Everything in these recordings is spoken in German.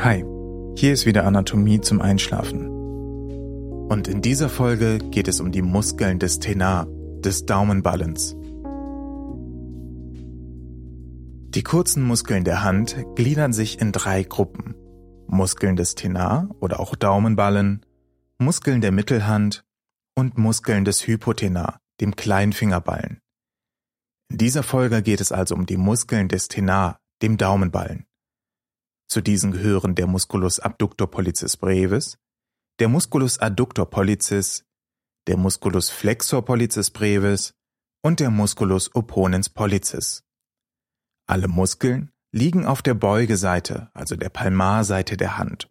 Hi, hier ist wieder Anatomie zum Einschlafen. Und in dieser Folge geht es um die Muskeln des Tenar, des Daumenballens. Die kurzen Muskeln der Hand gliedern sich in drei Gruppen. Muskeln des Tenar oder auch Daumenballen, Muskeln der Mittelhand und Muskeln des Hypotenar, dem Kleinfingerballen. In dieser Folge geht es also um die Muskeln des Tenar, dem Daumenballen. Zu diesen gehören der Musculus abductor pollicis brevis, der Musculus adductor pollicis, der Musculus flexor pollicis brevis und der Musculus opponens pollicis. Alle Muskeln liegen auf der Beugeseite, also der Palmarseite der Hand.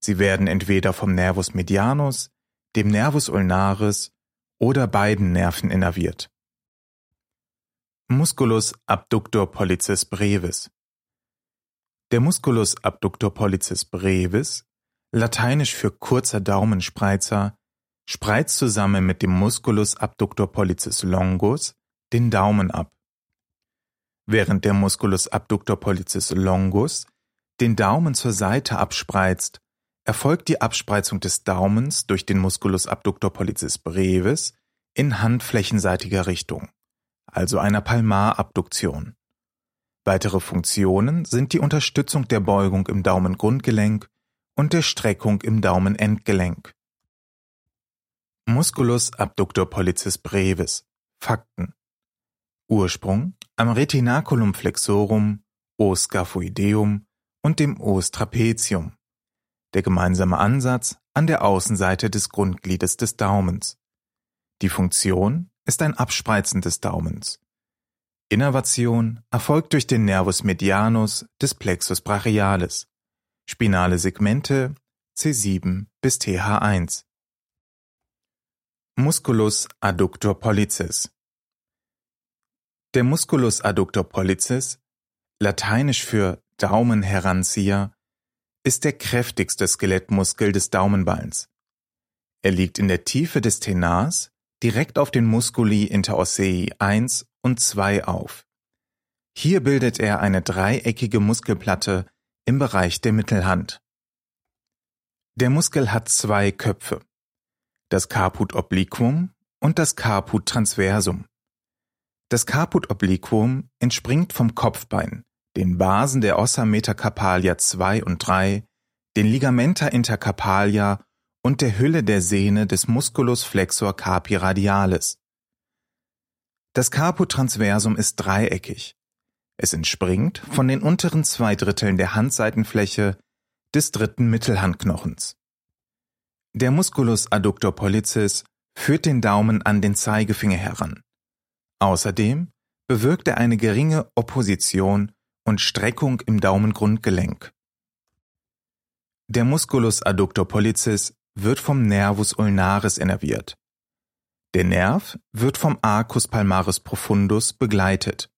Sie werden entweder vom Nervus medianus, dem Nervus ulnaris oder beiden Nerven innerviert. Musculus abductor pollicis brevis der Musculus abductor pollicis brevis, lateinisch für kurzer Daumenspreizer, spreizt zusammen mit dem Musculus abductor pollicis longus den Daumen ab. Während der Musculus abductor pollicis longus den Daumen zur Seite abspreizt, erfolgt die Abspreizung des Daumens durch den Musculus abductor pollicis brevis in handflächenseitiger Richtung, also einer Palmarabduktion. Weitere Funktionen sind die Unterstützung der Beugung im Daumengrundgelenk und der Streckung im Daumenendgelenk. Musculus abductor pollicis brevis Fakten Ursprung am Retinaculum flexorum, Os scaphoideum und dem Os trapezium. Der gemeinsame Ansatz an der Außenseite des Grundgliedes des Daumens. Die Funktion ist ein Abspreizen des Daumens. Innervation erfolgt durch den Nervus medianus des Plexus brachialis, spinale Segmente C7 bis TH1. Musculus adductor pollicis Der Musculus adductor pollicis, lateinisch für Daumenheranzieher, ist der kräftigste Skelettmuskel des Daumenballs. Er liegt in der Tiefe des Tenars direkt auf den Musculi interossei 1 und 2 auf. Hier bildet er eine dreieckige Muskelplatte im Bereich der Mittelhand. Der Muskel hat zwei Köpfe, das Caput obliquum und das Caput transversum. Das Caput obliquum entspringt vom Kopfbein, den Basen der Ossa metacarpalia 2 und 3, den Ligamenta intercarpalia und der Hülle der Sehne des Musculus flexor carpi radialis. Das Caput transversum ist dreieckig. Es entspringt von den unteren zwei Dritteln der Handseitenfläche des dritten Mittelhandknochens. Der Musculus adductor pollicis führt den Daumen an den Zeigefinger heran. Außerdem bewirkt er eine geringe Opposition und Streckung im Daumengrundgelenk. Der Musculus adductor pollicis wird vom Nervus ulnaris innerviert. Der Nerv wird vom Arcus palmaris profundus begleitet.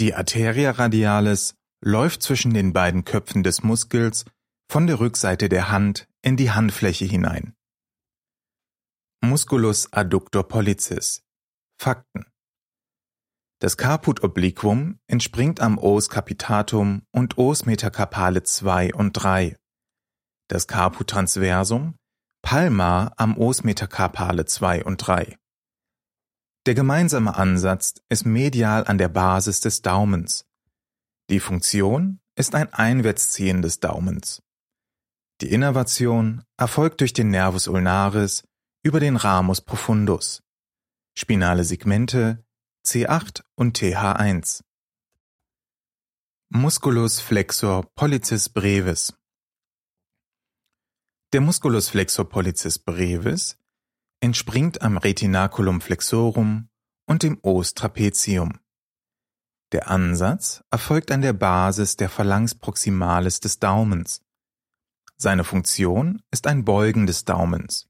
Die Arteria radialis läuft zwischen den beiden Köpfen des Muskels von der Rückseite der Hand in die Handfläche hinein. Musculus adductor pollicis Fakten Das Caput obliquum entspringt am Os capitatum und Os metacarpale 2 und 3. Das Caput transversum Palmar am Os metacarpale 2 und 3. Der gemeinsame Ansatz ist medial an der Basis des Daumens. Die Funktion ist ein Einwärtsziehen des Daumens. Die Innervation erfolgt durch den Nervus ulnaris über den Ramus profundus. Spinale Segmente C8 und TH1. Musculus flexor pollicis brevis der Musculus flexor pollicis brevis entspringt am Retinaculum flexorum und dem Os trapezium. Der Ansatz erfolgt an der Basis der Phalanx proximalis des Daumens. Seine Funktion ist ein Beugen des Daumens.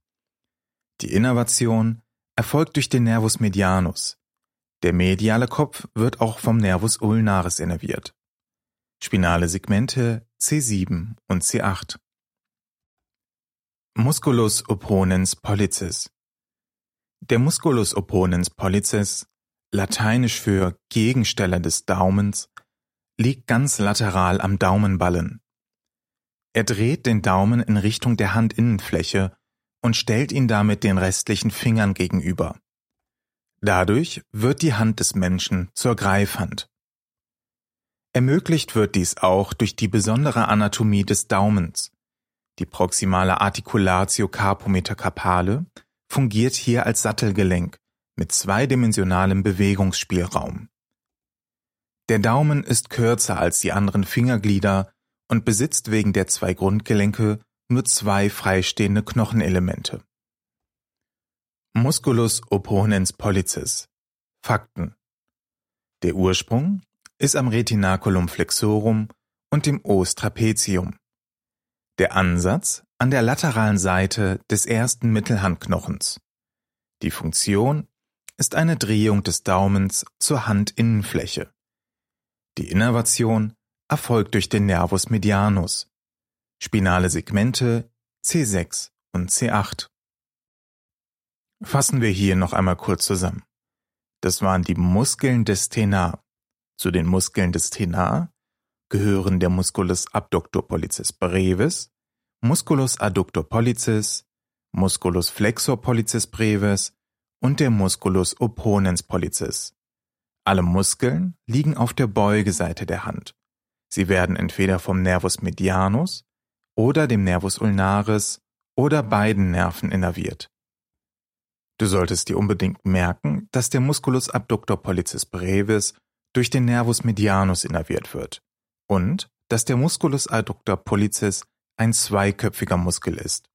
Die Innervation erfolgt durch den Nervus medianus. Der mediale Kopf wird auch vom Nervus ulnaris innerviert. Spinale Segmente C7 und C8. Musculus opponens pollicis Der Musculus opponens pollicis, lateinisch für Gegensteller des Daumens, liegt ganz lateral am Daumenballen. Er dreht den Daumen in Richtung der Handinnenfläche und stellt ihn damit den restlichen Fingern gegenüber. Dadurch wird die Hand des Menschen zur Greifhand. Ermöglicht wird dies auch durch die besondere Anatomie des Daumens. Die proximale Articulatio carpometacapale fungiert hier als Sattelgelenk mit zweidimensionalem Bewegungsspielraum. Der Daumen ist kürzer als die anderen Fingerglieder und besitzt wegen der zwei Grundgelenke nur zwei freistehende Knochenelemente. Musculus opponens pollicis Fakten Der Ursprung ist am Retinaculum flexorum und dem Os trapezium. Der Ansatz an der lateralen Seite des ersten Mittelhandknochens. Die Funktion ist eine Drehung des Daumens zur Handinnenfläche. Die Innervation erfolgt durch den Nervus medianus. Spinale Segmente C6 und C8. Fassen wir hier noch einmal kurz zusammen. Das waren die Muskeln des Tenar. Zu den Muskeln des Tenar gehören der Musculus abductor pollicis brevis, Musculus adductor pollicis, Musculus flexor pollicis brevis und der Musculus opponens pollicis. Alle Muskeln liegen auf der Beugeseite der Hand. Sie werden entweder vom Nervus medianus oder dem Nervus ulnaris oder beiden Nerven innerviert. Du solltest dir unbedingt merken, dass der Musculus abductor pollicis brevis durch den Nervus medianus innerviert wird und dass der Musculus adductor pollicis ein zweiköpfiger Muskel ist.